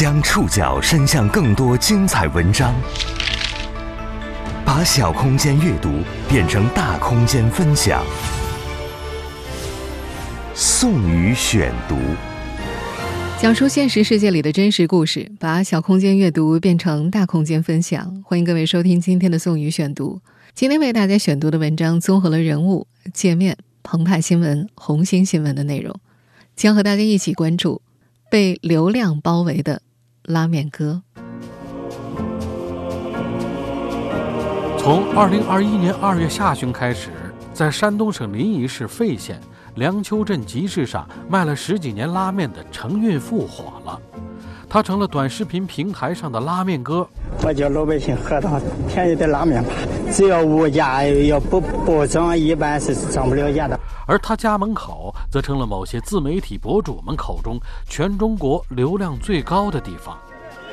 将触角伸向更多精彩文章，把小空间阅读变成大空间分享。宋宇选读，讲述现实世界里的真实故事，把小空间阅读变成大空间分享。欢迎各位收听今天的宋宇选读。今天为大家选读的文章综合了人物、界面、澎湃新闻、红星新闻的内容，将和大家一起关注被流量包围的拉面哥。从二零二一年二月下旬开始，在山东省临沂市费县梁丘镇集市上卖了十几年拉面的程运富火了，他成了短视频平台上的拉面哥。我叫老百姓喝到便宜的拉面吧，只要物价要不不涨，一般是涨不了价的。而他家门口则成了某些自媒体博主们口中全中国流量最高的地方。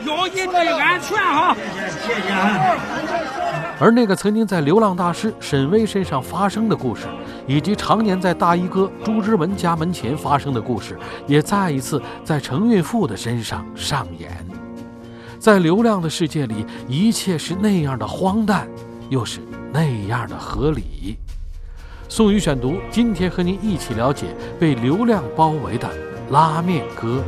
要你注意安全哈！谢谢啊。而那个曾经在流浪大师沈巍身上发生的故事，以及常年在大衣哥朱之文家门前发生的故事，也再一次在程运富的身上上演。在流量的世界里，一切是那样的荒诞，又是那样的合理。宋宇选读，今天和您一起了解被流量包围的拉面哥。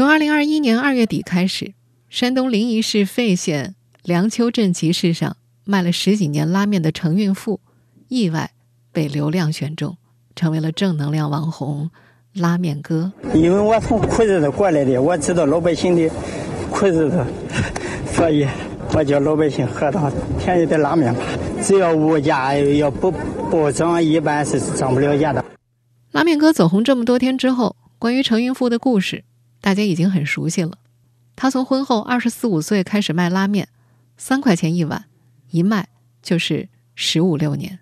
从二零二一年二月底开始，山东临沂市费县梁丘镇集市上卖了十几年拉面的程运富，意外被流量选中，成为了正能量网红拉面哥。因为我从苦日子过来的，我知道老百姓的苦日子，所以我叫老百姓喝上便宜的拉面吧。只要物价要不不涨，一般是涨不了价的。拉面哥走红这么多天之后，关于程运富的故事。大家已经很熟悉了。他从婚后二十四五岁开始卖拉面，三块钱一碗，一卖就是十五六年。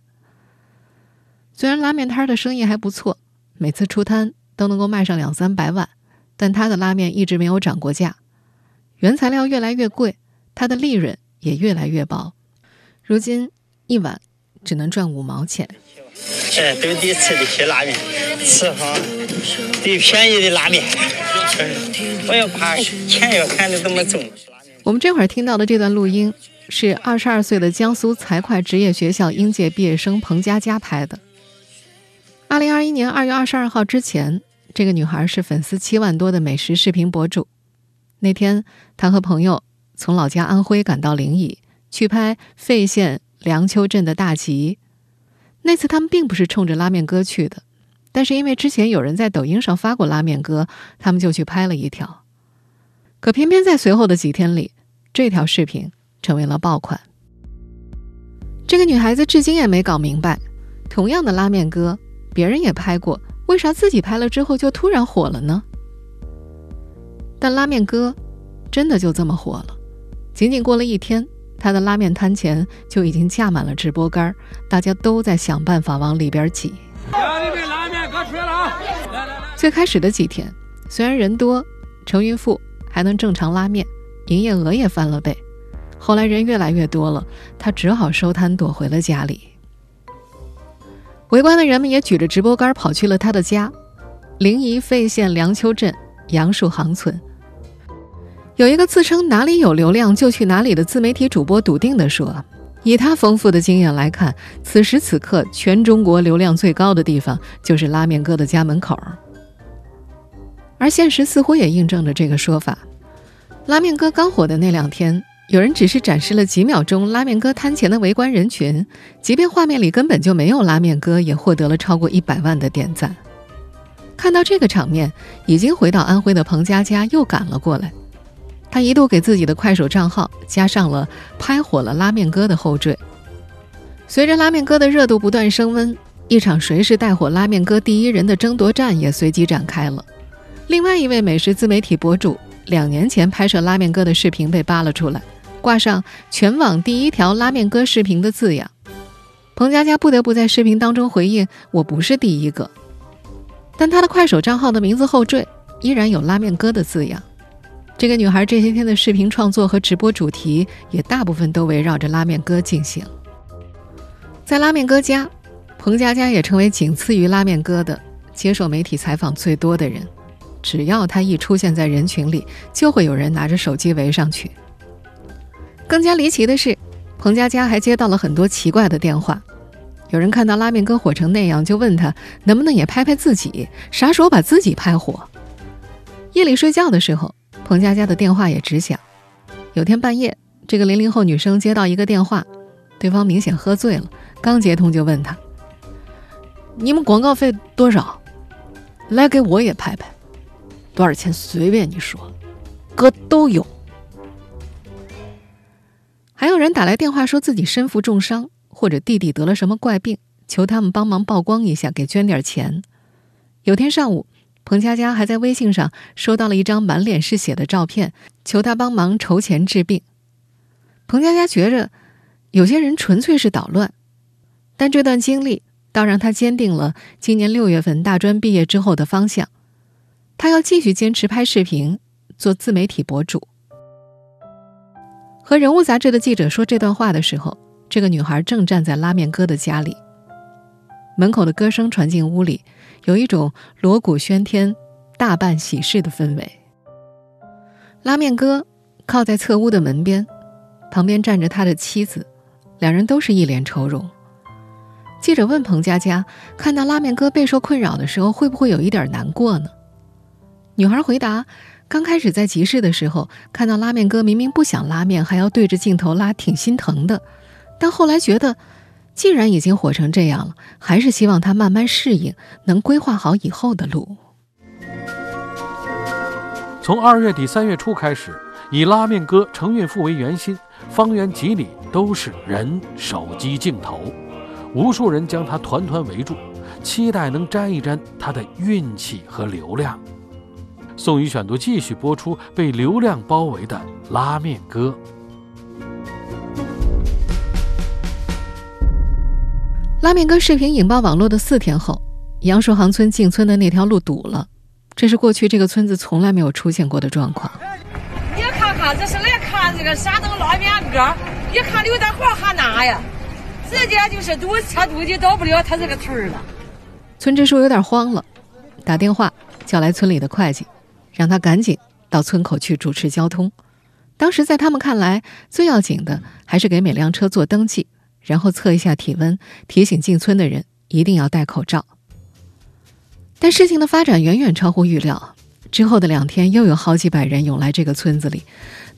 虽然拉面摊的生意还不错，每次出摊都能够卖上两三百碗，但他的拉面一直没有涨过价。原材料越来越贵，他的利润也越来越薄。如今一碗只能赚五毛钱。哎，都得吃得起拉面，吃好最便宜的拉面。我要怕钱要看得这么重。我们这会儿听到的这段录音，是二十二岁的江苏财会职业学校应届毕业生彭佳佳拍的。二零二一年二月二十二号之前，这个女孩是粉丝七万多的美食视频博主。那天，她和朋友从老家安徽赶到临沂，去拍费县梁丘镇的大集。那次他们并不是冲着拉面哥去的。但是因为之前有人在抖音上发过拉面哥，他们就去拍了一条。可偏偏在随后的几天里，这条视频成为了爆款。这个女孩子至今也没搞明白，同样的拉面哥，别人也拍过，为啥自己拍了之后就突然火了呢？但拉面哥真的就这么火了？仅仅过了一天，他的拉面摊前就已经架满了直播杆，大家都在想办法往里边挤。最开始的几天，虽然人多，程云富还能正常拉面，营业额也翻了倍。后来人越来越多了，他只好收摊躲回了家里。围观的人们也举着直播杆跑去了他的家——临沂费县梁丘镇杨树行村。有一个自称哪里有流量就去哪里的自媒体主播笃定地说。以他丰富的经验来看，此时此刻全中国流量最高的地方就是拉面哥的家门口。而现实似乎也印证着这个说法。拉面哥刚火的那两天，有人只是展示了几秒钟拉面哥摊前的围观人群，即便画面里根本就没有拉面哥，也获得了超过一百万的点赞。看到这个场面，已经回到安徽的彭佳佳又赶了过来。他一度给自己的快手账号加上了“拍火了拉面哥”的后缀。随着拉面哥的热度不断升温，一场谁是带火拉面哥第一人的争夺战也随即展开了。另外一位美食自媒体博主两年前拍摄拉面哥的视频被扒了出来，挂上“全网第一条拉面哥视频”的字样。彭佳佳不得不在视频当中回应：“我不是第一个。”但他的快手账号的名字后缀依然有“拉面哥”的字样。这个女孩这些天的视频创作和直播主题也大部分都围绕着拉面哥进行。在拉面哥家，彭佳佳也成为仅次于拉面哥的接受媒体采访最多的人。只要他一出现在人群里，就会有人拿着手机围上去。更加离奇的是，彭佳佳还接到了很多奇怪的电话。有人看到拉面哥火成那样，就问他能不能也拍拍自己，啥时候把自己拍火。夜里睡觉的时候，彭佳佳的电话也直响。有天半夜，这个零零后女生接到一个电话，对方明显喝醉了，刚接通就问他：“你们广告费多少？来给我也拍拍。”多少钱？随便你说，哥都有。还有人打来电话说自己身负重伤，或者弟弟得了什么怪病，求他们帮忙曝光一下，给捐点钱。有天上午，彭佳佳还在微信上收到了一张满脸是血的照片，求他帮忙筹钱治病。彭佳佳觉着有些人纯粹是捣乱，但这段经历倒让他坚定了今年六月份大专毕业之后的方向。他要继续坚持拍视频，做自媒体博主。和《人物》杂志的记者说这段话的时候，这个女孩正站在拉面哥的家里。门口的歌声传进屋里，有一种锣鼓喧天、大办喜事的氛围。拉面哥靠在侧屋的门边，旁边站着他的妻子，两人都是一脸愁容。记者问彭佳佳：“看到拉面哥备受困扰的时候，会不会有一点难过呢？”女孩回答：“刚开始在集市的时候，看到拉面哥明明不想拉面，还要对着镜头拉，挺心疼的。但后来觉得，既然已经火成这样了，还是希望他慢慢适应，能规划好以后的路。”从二月底三月初开始，以拉面哥程运富为圆心，方圆几里都是人、手机、镜头，无数人将他团团围住，期待能沾一沾他的运气和流量。宋宇选读继续播出，被流量包围的拉面哥。拉面哥视频引爆网络的四天后，杨树行村进村的那条路堵了，这是过去这个村子从来没有出现过的状况。你看看，这是来看这个山东拉面哥，一看刘德华还那呀，直接就是堵车堵的到不了他这个村了。村支书有点慌了，打电话叫来村里的会计。让他赶紧到村口去主持交通。当时在他们看来，最要紧的还是给每辆车做登记，然后测一下体温，提醒进村的人一定要戴口罩。但事情的发展远远超乎预料。之后的两天，又有好几百人涌来这个村子里。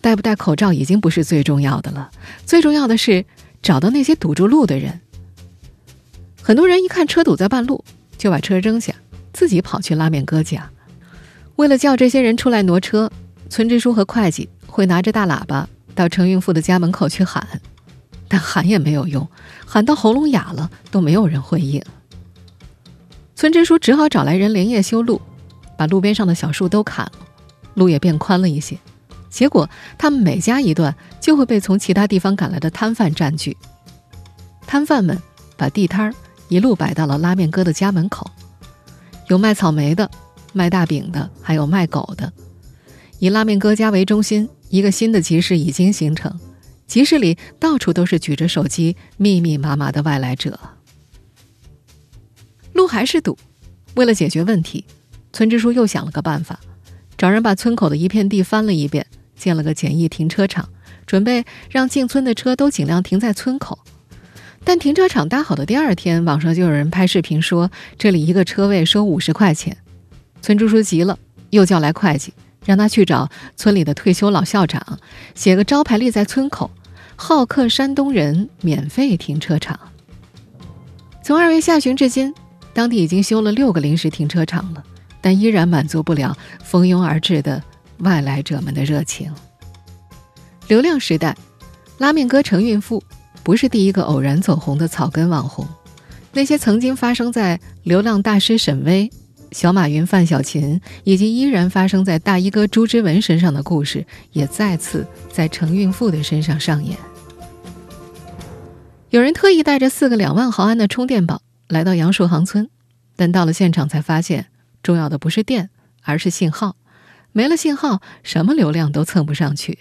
戴不戴口罩已经不是最重要的了，最重要的是找到那些堵住路的人。很多人一看车堵在半路，就把车扔下，自己跑去拉面哥家。为了叫这些人出来挪车，村支书和会计会拿着大喇叭到程运富的家门口去喊，但喊也没有用，喊到喉咙哑了都没有人回应。村支书只好找来人连夜修路，把路边上的小树都砍了，路也变宽了一些。结果他们每加一段，就会被从其他地方赶来的摊贩占据。摊贩们把地摊儿一路摆到了拉面哥的家门口，有卖草莓的。卖大饼的，还有卖狗的。以拉面哥家为中心，一个新的集市已经形成。集市里到处都是举着手机、密密麻麻的外来者。路还是堵。为了解决问题，村支书又想了个办法，找人把村口的一片地翻了一遍，建了个简易停车场，准备让进村的车都尽量停在村口。但停车场搭好的第二天，网上就有人拍视频说，这里一个车位收五十块钱。村支书急了，又叫来会计，让他去找村里的退休老校长，写个招牌立在村口：“好客山东人，免费停车场。”从二月下旬至今，当地已经修了六个临时停车场了，但依然满足不了蜂拥而至的外来者们的热情。流量时代，拉面哥程运富不是第一个偶然走红的草根网红，那些曾经发生在流浪大师沈巍。小马云、范小勤，以及依然发生在大衣哥朱之文身上的故事，也再次在程运富的身上上演。有人特意带着四个两万毫安的充电宝来到杨树行村，但到了现场才发现，重要的不是电，而是信号。没了信号，什么流量都蹭不上去。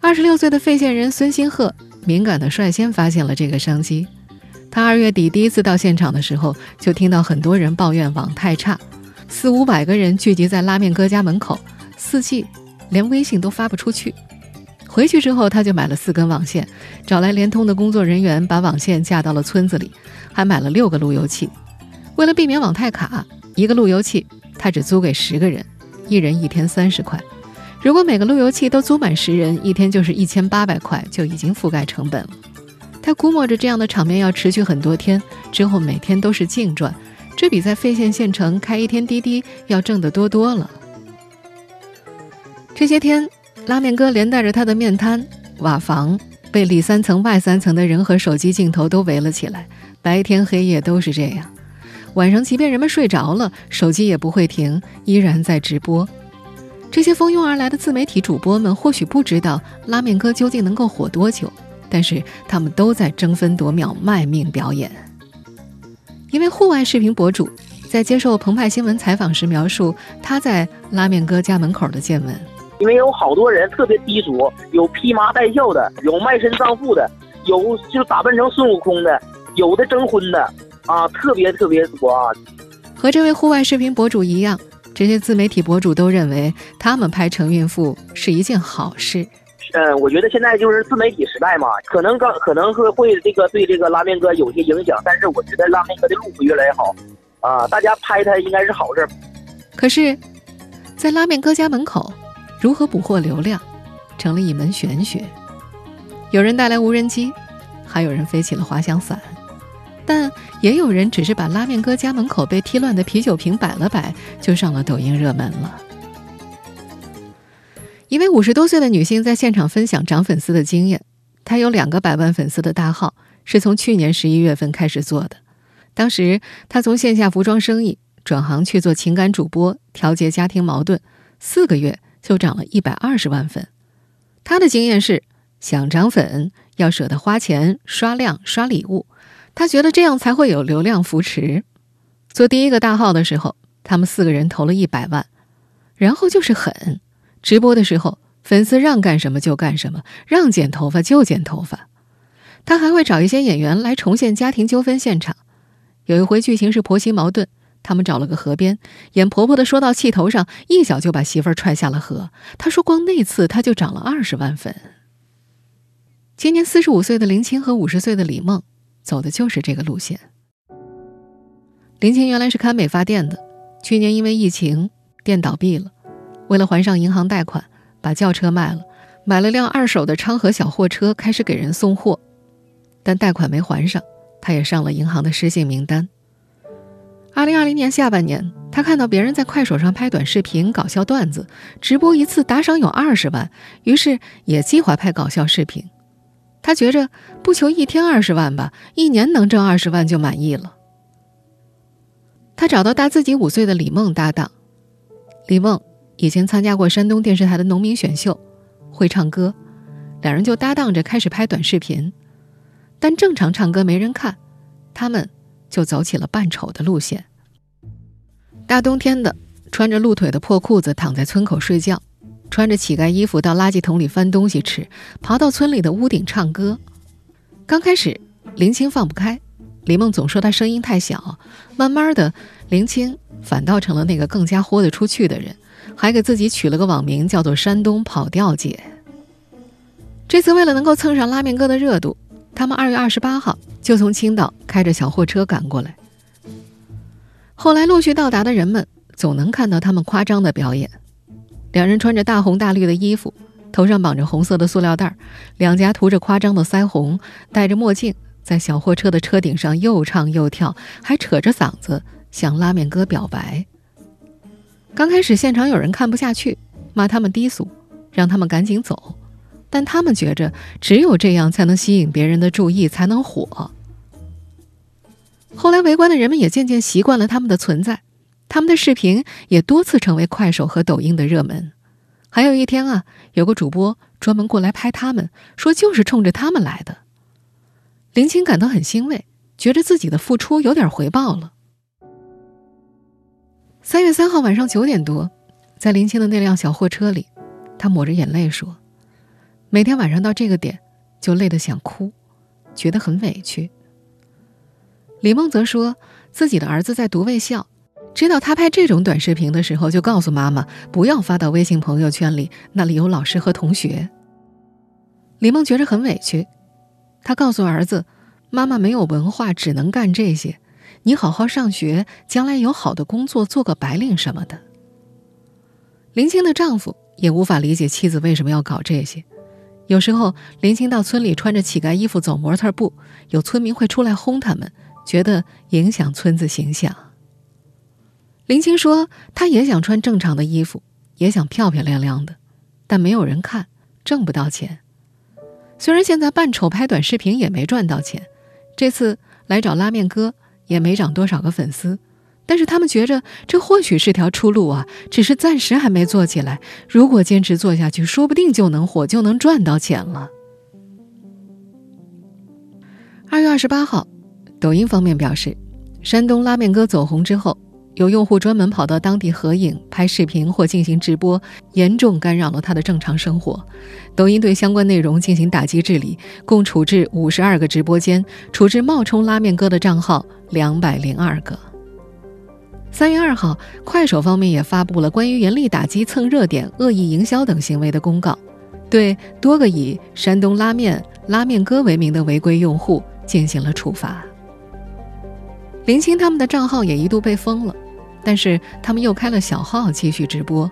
二十六岁的费县人孙新鹤敏感地率先发现了这个商机。他二月底第一次到现场的时候，就听到很多人抱怨网太差，四五百个人聚集在拉面哥家门口，四季连微信都发不出去。回去之后，他就买了四根网线，找来联通的工作人员把网线架到了村子里，还买了六个路由器。为了避免网太卡，一个路由器他只租给十个人，一人一天三十块。如果每个路由器都租满十人，一天就是一千八百块，就已经覆盖成本了。他估摸着这样的场面要持续很多天，之后每天都是净赚，这比在费县县城开一天滴滴要挣得多多了。这些天，拉面哥连带着他的面摊、瓦房，被里三层外三层的人和手机镜头都围了起来，白天黑夜都是这样。晚上，即便人们睡着了，手机也不会停，依然在直播。这些蜂拥而来的自媒体主播们或许不知道拉面哥究竟能够火多久。但是他们都在争分夺秒卖命表演。一位户外视频博主在接受澎湃新闻采访时描述他在拉面哥家门口的见闻：因为有好多人特别低俗，有披麻戴孝的，有卖身葬父的，有就打扮成孙悟空的，有的征婚的，啊，特别特别多啊。和这位户外视频博主一样，这些自媒体博主都认为他们拍成孕妇是一件好事。嗯，我觉得现在就是自媒体时代嘛，可能刚可能会会这个对这个拉面哥有些影响，但是我觉得拉面哥的路会越来越好，啊，大家拍他应该是好事。可是，在拉面哥家门口，如何捕获流量，成了一门玄学。有人带来无人机，还有人飞起了滑翔伞，但也有人只是把拉面哥家门口被踢乱的啤酒瓶摆了摆，就上了抖音热门了。一位五十多岁的女性在现场分享涨粉丝的经验。她有两个百万粉丝的大号，是从去年十一月份开始做的。当时她从线下服装生意转行去做情感主播，调节家庭矛盾，四个月就涨了一百二十万粉。她的经验是，想涨粉要舍得花钱刷量刷礼物，她觉得这样才会有流量扶持。做第一个大号的时候，他们四个人投了一百万，然后就是狠。直播的时候，粉丝让干什么就干什么，让剪头发就剪头发。他还会找一些演员来重现家庭纠纷现场。有一回剧情是婆媳矛盾，他们找了个河边，演婆婆的说到气头上，一脚就把媳妇儿踹下了河。他说光那次他就涨了二十万粉。今年四十五岁的林青和五十岁的李梦，走的就是这个路线。林青原来是开美发店的，去年因为疫情店倒闭了。为了还上银行贷款，把轿车卖了，买了辆二手的昌河小货车，开始给人送货。但贷款没还上，他也上了银行的失信名单。二零二零年下半年，他看到别人在快手上拍短视频、搞笑段子，直播一次打赏有二十万，于是也计划拍搞笑视频。他觉着不求一天二十万吧，一年能挣二十万就满意了。他找到大自己五岁的李梦搭档，李梦。以前参加过山东电视台的农民选秀，会唱歌，两人就搭档着开始拍短视频。但正常唱歌没人看，他们就走起了扮丑的路线。大冬天的，穿着露腿的破裤子躺在村口睡觉，穿着乞丐衣服到垃圾桶里翻东西吃，爬到村里的屋顶唱歌。刚开始，林青放不开，李梦总说他声音太小。慢慢的，林青反倒成了那个更加豁得出去的人。还给自己取了个网名，叫做“山东跑调姐”。这次为了能够蹭上拉面哥的热度，他们二月二十八号就从青岛开着小货车赶过来。后来陆续到达的人们总能看到他们夸张的表演：两人穿着大红大绿的衣服，头上绑着红色的塑料袋，两颊涂着夸张的腮红，戴着墨镜，在小货车的车顶上又唱又跳，还扯着嗓子向拉面哥表白。刚开始，现场有人看不下去，骂他们低俗，让他们赶紧走。但他们觉着，只有这样才能吸引别人的注意，才能火。后来，围观的人们也渐渐习惯了他们的存在，他们的视频也多次成为快手和抖音的热门。还有一天啊，有个主播专门过来拍他们，说就是冲着他们来的。林青感到很欣慰，觉着自己的付出有点回报了。三月三号晚上九点多，在林青的那辆小货车里，他抹着眼泪说：“每天晚上到这个点，就累得想哭，觉得很委屈。”李梦则说自己的儿子在读卫校，知道他拍这种短视频的时候，就告诉妈妈不要发到微信朋友圈里，那里有老师和同学。李梦觉着很委屈，他告诉儿子：“妈妈没有文化，只能干这些，你好好上学，将来有好的工作，做个白领什么的。”林青的丈夫也无法理解妻子为什么要搞这些。有时候，林青到村里穿着乞丐衣服走模特步，有村民会出来轰他们，觉得影响村子形象。林青说：“她也想穿正常的衣服，也想漂漂亮亮的，但没有人看，挣不到钱。虽然现在扮丑拍短视频也没赚到钱，这次来找拉面哥也没涨多少个粉丝。”但是他们觉着这或许是条出路啊，只是暂时还没做起来。如果坚持做下去，说不定就能火，就能赚到钱了。二月二十八号，抖音方面表示，山东拉面哥走红之后，有用户专门跑到当地合影、拍视频或进行直播，严重干扰了他的正常生活。抖音对相关内容进行打击治理，共处置五十二个直播间，处置冒充拉面哥的账号两百零二个。三月二号，快手方面也发布了关于严厉打击蹭热点、恶意营销等行为的公告，对多个以“山东拉面”“拉面哥”为名的违规用户进行了处罚。林青他们的账号也一度被封了，但是他们又开了小号继续直播，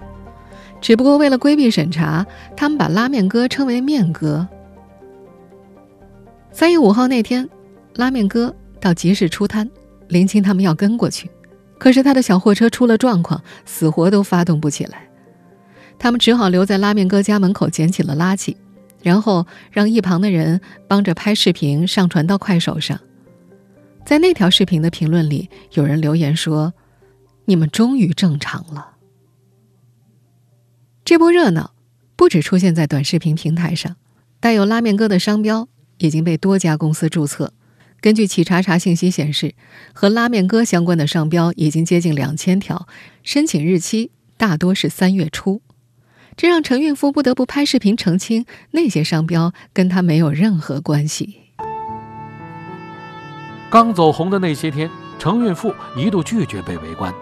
只不过为了规避审查，他们把拉面哥称为“面哥”。三月五号那天，拉面哥到集市出摊，林青他们要跟过去。可是他的小货车出了状况，死活都发动不起来，他们只好留在拉面哥家门口捡起了垃圾，然后让一旁的人帮着拍视频上传到快手上。在那条视频的评论里，有人留言说：“你们终于正常了。”这波热闹不止出现在短视频平台上，带有拉面哥的商标已经被多家公司注册。根据企查查信息显示，和拉面哥相关的商标已经接近两千条，申请日期大多是三月初，这让陈孕妇不得不拍视频澄清那些商标跟他没有任何关系。刚走红的那些天，程孕妇一度拒绝被围观，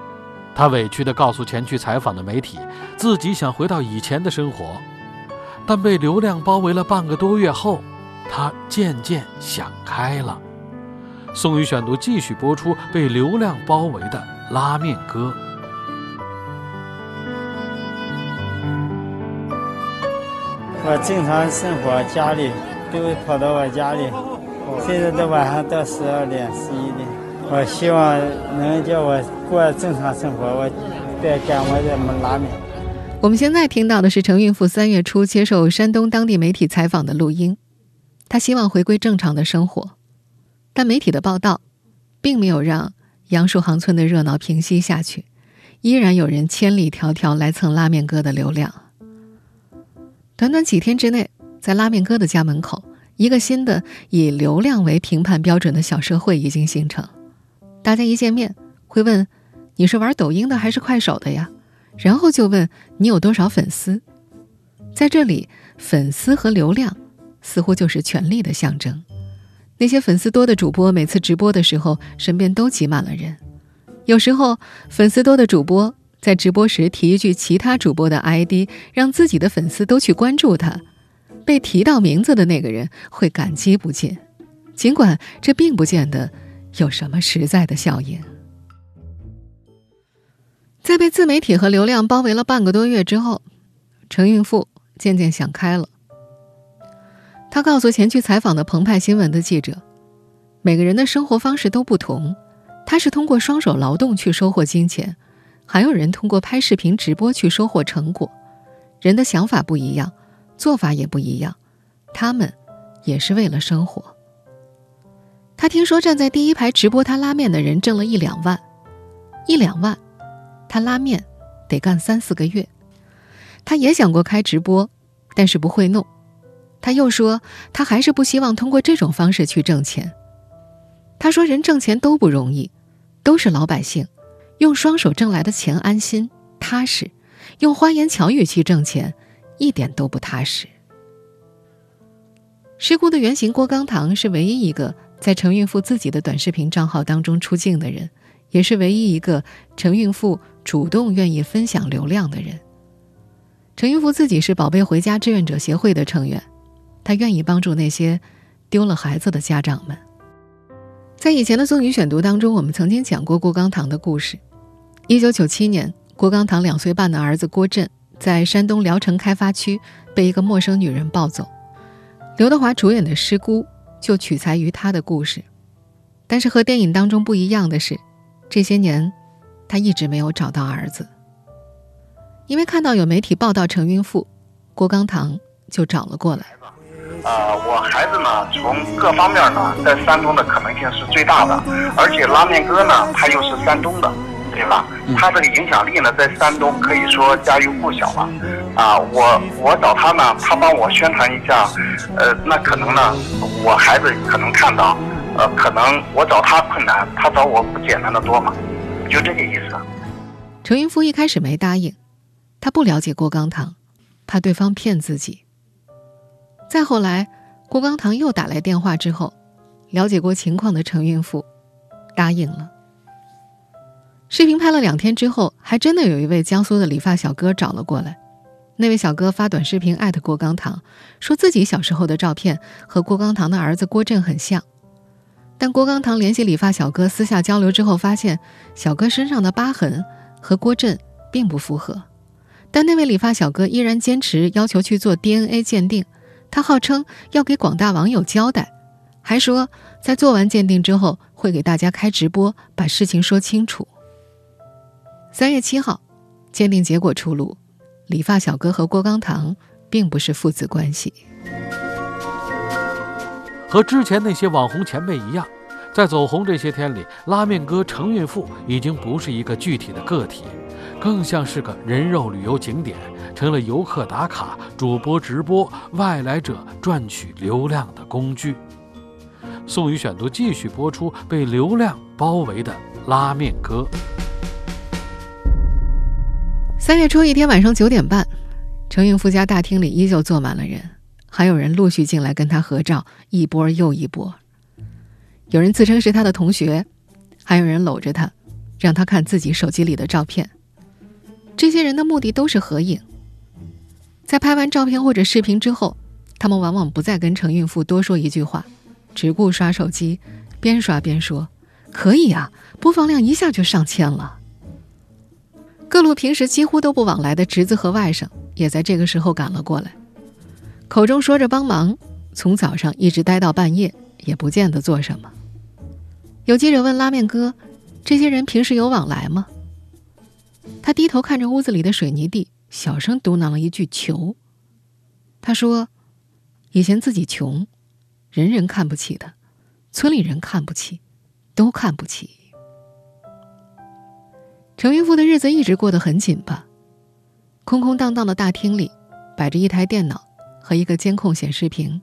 她委屈地告诉前去采访的媒体，自己想回到以前的生活，但被流量包围了半个多月后，她渐渐想开了。宋宇选读继续播出被流量包围的拉面哥。我正常生活，家里都会跑到我家里，现在都晚上到十二点、十一点。我希望能叫我过正常生活，我再干我这么拉面。我们现在听到的是程孕妇三月初接受山东当地媒体采访的录音，她希望回归正常的生活。但媒体的报道，并没有让杨树行村的热闹平息下去，依然有人千里迢迢来蹭拉面哥的流量。短短几天之内，在拉面哥的家门口，一个新的以流量为评判标准的小社会已经形成。大家一见面会问：“你是玩抖音的还是快手的呀？”然后就问你有多少粉丝。在这里，粉丝和流量似乎就是权力的象征。那些粉丝多的主播，每次直播的时候，身边都挤满了人。有时候，粉丝多的主播在直播时提一句其他主播的 ID，让自己的粉丝都去关注他，被提到名字的那个人会感激不尽。尽管这并不见得有什么实在的效应。在被自媒体和流量包围了半个多月之后，程孕妇渐渐想开了。他告诉前去采访的澎湃新闻的记者：“每个人的生活方式都不同，他是通过双手劳动去收获金钱，还有人通过拍视频直播去收获成果。人的想法不一样，做法也不一样，他们也是为了生活。”他听说站在第一排直播他拉面的人挣了一两万，一两万，他拉面得干三四个月。他也想过开直播，但是不会弄。他又说，他还是不希望通过这种方式去挣钱。他说，人挣钱都不容易，都是老百姓，用双手挣来的钱安心踏实，用花言巧语去挣钱，一点都不踏实。事故的原型郭刚堂是唯一一个在程孕妇自己的短视频账号当中出镜的人，也是唯一一个程孕妇主动愿意分享流量的人。程孕妇自己是宝贝回家志愿者协会的成员，她愿意帮助那些丢了孩子的家长们。在以前的宋女选读当中，我们曾经讲过郭刚堂的故事。一九九七年，郭刚堂两岁半的儿子郭震在山东聊城开发区被一个陌生女人抱走。刘德华主演的《失孤》就取材于他的故事，但是和电影当中不一样的是，这些年他一直没有找到儿子。因为看到有媒体报道程云富，郭刚堂就找了过来。啊，我孩子呢，从各方面呢，在山东的可能性是最大的，而且拉面哥呢，他又是山东的，对吧？他这个影响力呢，在山东可以说家喻户晓了。啊，我我找他呢，他帮我宣传一下，呃，那可能呢，我孩子可能看到，呃，可能我找他困难，他找我不简单的多嘛，就这个意思。程云夫一开始没答应，他不了解郭刚堂，怕对方骗自己。再后来，郭刚堂又打来电话之后，了解过情况的程孕妇答应了。视频拍了两天之后，还真的有一位江苏的理发小哥找了过来。那位小哥发短视频艾特郭刚堂，说自己小时候的照片和郭刚堂的儿子郭震很像。但郭刚堂联系理发小哥私下交流之后，发现小哥身上的疤痕和郭震并不符合。但那位理发小哥依然坚持要求去做 DNA 鉴定。他号称要给广大网友交代，还说在做完鉴定之后会给大家开直播，把事情说清楚。三月七号，鉴定结果出炉，理发小哥和郭刚堂并不是父子关系。和之前那些网红前辈一样，在走红这些天里，拉面哥程孕妇已经不是一个具体的个体。更像是个人肉旅游景点，成了游客打卡、主播直播、外来者赚取流量的工具。宋宇选读继续播出，被流量包围的拉面哥。三月初一天晚上九点半，程孕妇家大厅里依旧坐满了人，还有人陆续进来跟她合照，一波又一波。有人自称是她的同学，还有人搂着她，让她看自己手机里的照片。这些人的目的都是合影。在拍完照片或者视频之后，他们往往不再跟程孕妇多说一句话，只顾刷手机，边刷边说：“可以啊，播放量一下就上千了。”各路平时几乎都不往来的侄子和外甥也在这个时候赶了过来，口中说着帮忙，从早上一直待到半夜，也不见得做什么。有记者问拉面哥：“这些人平时有往来吗？”他低头看着屋子里的水泥地，小声嘟囔了一句：“求。”他说：“以前自己穷，人人看不起他，村里人看不起，都看不起。”程云富的日子一直过得很紧巴。空空荡荡的大厅里，摆着一台电脑和一个监控显示屏，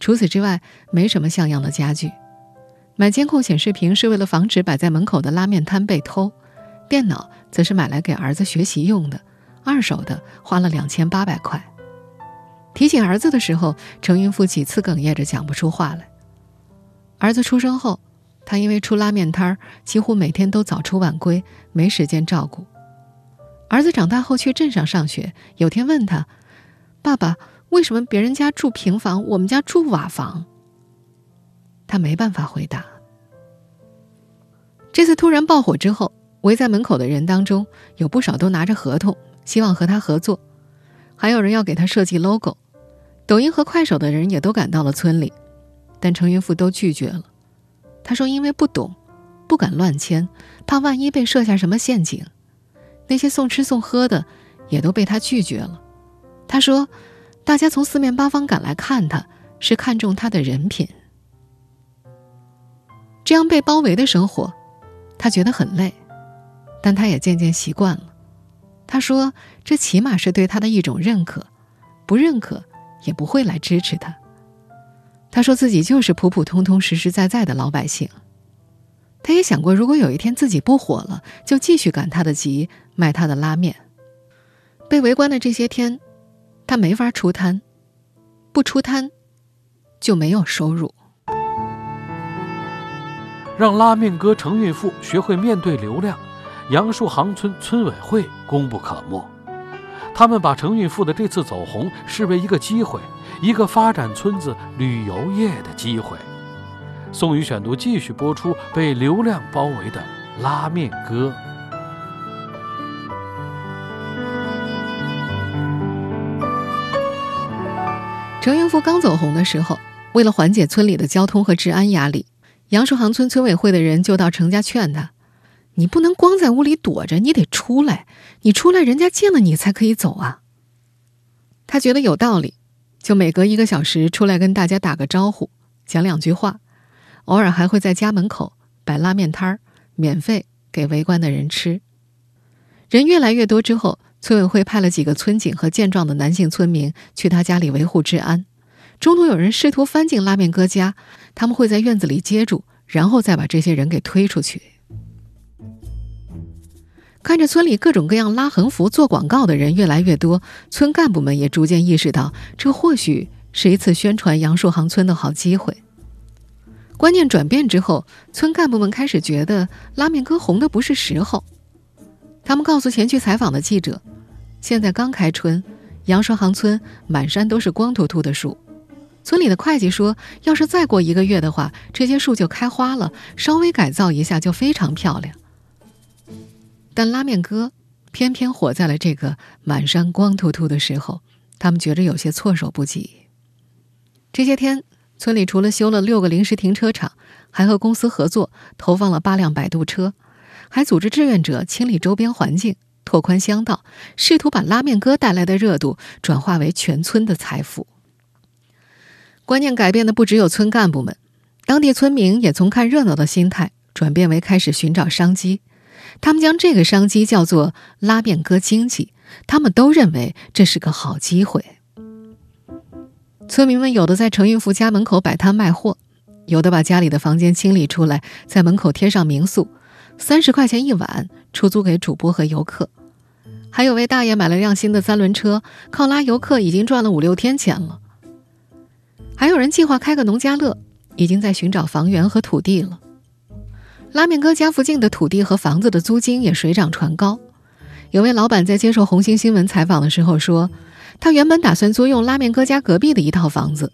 除此之外，没什么像样的家具。买监控显示屏是为了防止摆在门口的拉面摊被偷。电脑则是买来给儿子学习用的，二手的，花了两千八百块。提起儿子的时候，程云富几次哽咽着讲不出话来。儿子出生后，他因为出拉面摊儿，几乎每天都早出晚归，没时间照顾。儿子长大后去镇上上学，有天问他：“爸爸，为什么别人家住平房，我们家住瓦房？”他没办法回答。这次突然爆火之后。围在门口的人当中，有不少都拿着合同，希望和他合作，还有人要给他设计 logo。抖音和快手的人也都赶到了村里，但程云富都拒绝了。他说：“因为不懂，不敢乱签，怕万一被设下什么陷阱。”那些送吃送喝的也都被他拒绝了。他说：“大家从四面八方赶来看他，是看中他的人品。”这样被包围的生活，他觉得很累。但他也渐渐习惯了。他说：“这起码是对他的一种认可，不认可也不会来支持他。”他说自己就是普普通通、实实在在的老百姓。他也想过，如果有一天自己不火了，就继续赶他的集，卖他的拉面。被围观的这些天，他没法出摊，不出摊就没有收入。让拉面哥程运富学会面对流量，杨树行村村委会功不可没。他们把程运富的这次走红视为一个机会，一个发展村子旅游业的机会。宋宇选读继续播出被流量包围的拉面哥。程运富刚走红的时候，为了缓解村里的交通和治安压力，杨树行村村委会的人就到程家劝他：“你不能光在屋里躲着，你得出来。你出来，人家见了你才可以走啊。”他觉得有道理，就每隔一个小时出来跟大家打个招呼，讲两句话，偶尔还会在家门口摆拉面摊儿，免费给围观的人吃。人越来越多之后。村委会派了几个村警和健壮的男性村民去他家里维护治安。中途有人试图翻进拉面哥家，他们会在院子里接住，然后再把这些人给推出去。看着村里各种各样拉横幅、做广告的人越来越多，村干部们也逐渐意识到，这或许是一次宣传杨树行村的好机会。观念转变之后，村干部们开始觉得拉面哥红的不是时候。他们告诉前去采访的记者。现在刚开春，杨树行村满山都是光秃秃的树。村里的会计说，要是再过一个月的话，这些树就开花了，稍微改造一下就非常漂亮。但拉面哥偏偏火在了这个满山光秃秃的时候，他们觉着有些措手不及。这些天，村里除了修了六个临时停车场，还和公司合作投放了八辆摆渡车，还组织志愿者清理周边环境。拓宽乡道，试图把拉面哥带来的热度转化为全村的财富。观念改变的不只有村干部们，当地村民也从看热闹的心态转变为开始寻找商机。他们将这个商机叫做“拉面哥经济”，他们都认为这是个好机会。村民们有的在程运福家门口摆摊卖货，有的把家里的房间清理出来，在门口贴上民宿。三十块钱一晚，出租给主播和游客。还有位大爷买了辆新的三轮车，靠拉游客已经赚了五六天钱了。还有人计划开个农家乐，已经在寻找房源和土地了。拉面哥家附近的土地和房子的租金也水涨船高。有位老板在接受红星新闻采访的时候说，他原本打算租用拉面哥家隔壁的一套房子，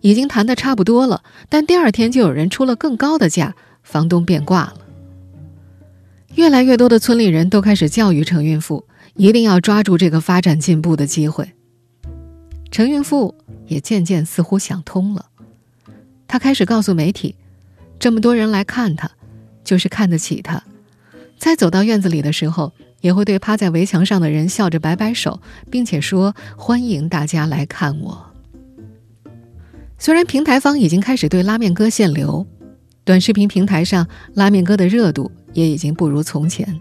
已经谈得差不多了，但第二天就有人出了更高的价，房东变卦了。越来越多的村里人都开始教育程运富，一定要抓住这个发展进步的机会。程运富也渐渐似乎想通了，他开始告诉媒体，这么多人来看他，就是看得起他。在走到院子里的时候，也会对趴在围墙上的人笑着摆摆手，并且说：“欢迎大家来看我。”虽然平台方已经开始对拉面哥限流，短视频平台上拉面哥的热度。也已经不如从前，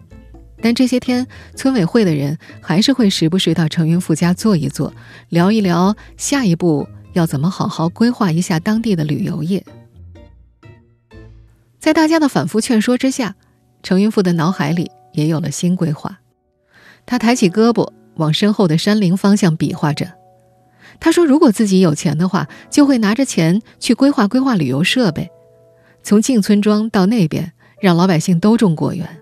但这些天村委会的人还是会时不时到程云富家坐一坐，聊一聊下一步要怎么好好规划一下当地的旅游业。在大家的反复劝说之下，程云富的脑海里也有了新规划。他抬起胳膊往身后的山林方向比划着，他说：“如果自己有钱的话，就会拿着钱去规划规划旅游设备，从进村庄到那边。”让老百姓都种果园，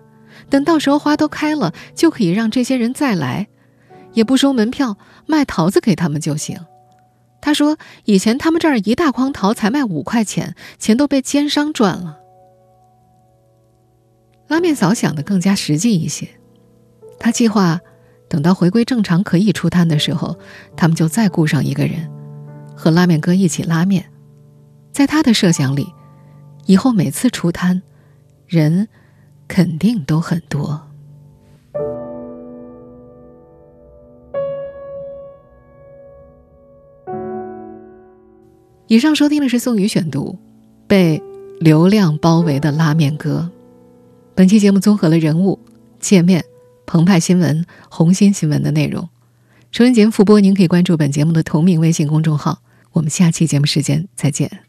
等到时候花都开了，就可以让这些人再来，也不收门票，卖桃子给他们就行。他说：“以前他们这儿一大筐桃才卖五块钱，钱都被奸商赚了。”拉面嫂想的更加实际一些，他计划等到回归正常可以出摊的时候，他们就再雇上一个人，和拉面哥一起拉面。在他的设想里，以后每次出摊。人肯定都很多。以上收听的是宋宇选读《被流量包围的拉面哥》。本期节目综合了人物、界面、澎湃新闻、红星新闻的内容。收音节目复播，您可以关注本节目的同名微信公众号。我们下期节目时间再见。